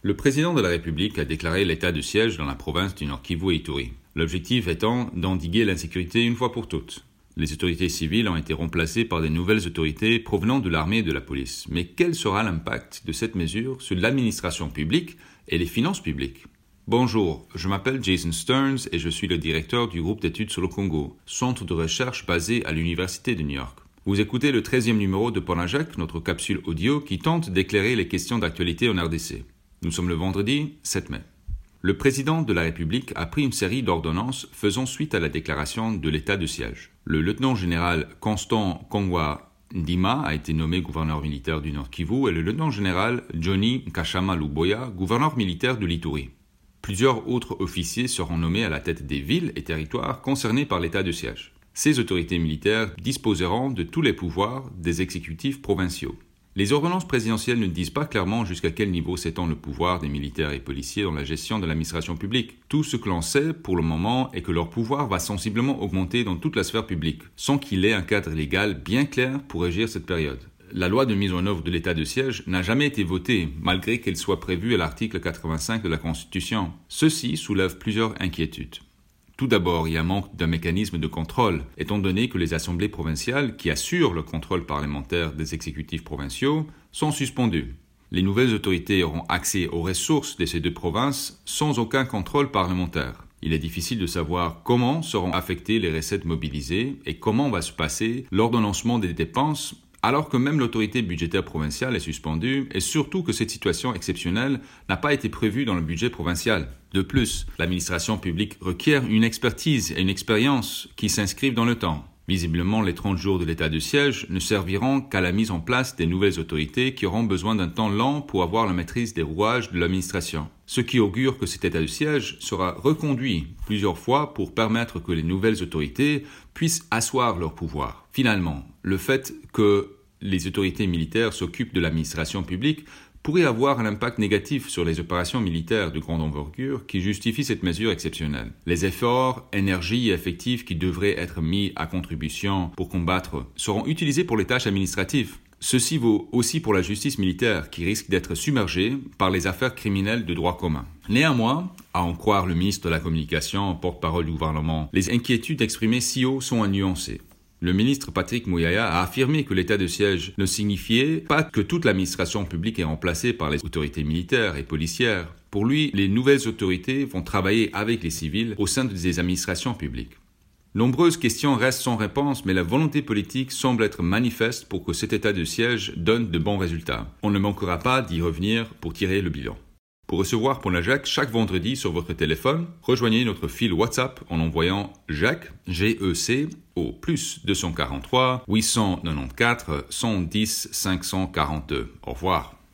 Le président de la République a déclaré l'état de siège dans la province du Nord Kivu et Ituri. L'objectif étant d'endiguer l'insécurité une fois pour toutes. Les autorités civiles ont été remplacées par des nouvelles autorités provenant de l'armée et de la police. Mais quel sera l'impact de cette mesure sur l'administration publique et les finances publiques? Bonjour, je m'appelle Jason Stearns et je suis le directeur du groupe d'études sur le Congo, centre de recherche basé à l'Université de New York. Vous écoutez le 13e numéro de Ponajak, notre capsule audio qui tente d'éclairer les questions d'actualité en RDC. Nous sommes le vendredi 7 mai. Le président de la République a pris une série d'ordonnances faisant suite à la déclaration de l'état de siège. Le lieutenant général Constant Kongwa Ndima a été nommé gouverneur militaire du Nord Kivu et le lieutenant général Johnny Kashama Luboya gouverneur militaire de l'Ituri. Plusieurs autres officiers seront nommés à la tête des villes et territoires concernés par l'état de siège. Ces autorités militaires disposeront de tous les pouvoirs des exécutifs provinciaux. Les ordonnances présidentielles ne disent pas clairement jusqu'à quel niveau s'étend le pouvoir des militaires et policiers dans la gestion de l'administration publique. Tout ce que l'on sait pour le moment est que leur pouvoir va sensiblement augmenter dans toute la sphère publique, sans qu'il ait un cadre légal bien clair pour régir cette période la loi de mise en œuvre de l'état de siège n'a jamais été votée, malgré qu'elle soit prévue à l'article 85 de la Constitution. Ceci soulève plusieurs inquiétudes. Tout d'abord, il y a manque d'un mécanisme de contrôle, étant donné que les assemblées provinciales, qui assurent le contrôle parlementaire des exécutifs provinciaux, sont suspendues. Les nouvelles autorités auront accès aux ressources de ces deux provinces sans aucun contrôle parlementaire. Il est difficile de savoir comment seront affectées les recettes mobilisées et comment va se passer l'ordonnancement des dépenses alors que même l'autorité budgétaire provinciale est suspendue, et surtout que cette situation exceptionnelle n'a pas été prévue dans le budget provincial. De plus, l'administration publique requiert une expertise et une expérience qui s'inscrivent dans le temps. Visiblement, les 30 jours de l'état de siège ne serviront qu'à la mise en place des nouvelles autorités qui auront besoin d'un temps lent pour avoir la maîtrise des rouages de l'administration. Ce qui augure que cet état de siège sera reconduit plusieurs fois pour permettre que les nouvelles autorités puissent asseoir leur pouvoir. Finalement, le fait que les autorités militaires s'occupent de l'administration publique pourrait avoir un impact négatif sur les opérations militaires de grande envergure qui justifient cette mesure exceptionnelle. Les efforts, énergie et effectifs qui devraient être mis à contribution pour combattre seront utilisés pour les tâches administratives. Ceci vaut aussi pour la justice militaire qui risque d'être submergée par les affaires criminelles de droit commun. Néanmoins, à en croire le ministre de la Communication, porte-parole du gouvernement, les inquiétudes exprimées si haut sont à nuancer. Le ministre Patrick Mouyaya a affirmé que l'état de siège ne signifiait pas que toute l'administration publique est remplacée par les autorités militaires et policières. Pour lui, les nouvelles autorités vont travailler avec les civils au sein des administrations publiques. Nombreuses questions restent sans réponse, mais la volonté politique semble être manifeste pour que cet état de siège donne de bons résultats. On ne manquera pas d'y revenir pour tirer le bilan. Pour recevoir Jacques chaque vendredi sur votre téléphone, rejoignez notre fil WhatsApp en envoyant Jacques, G-E-C, au plus 243 894 110 542. Au revoir.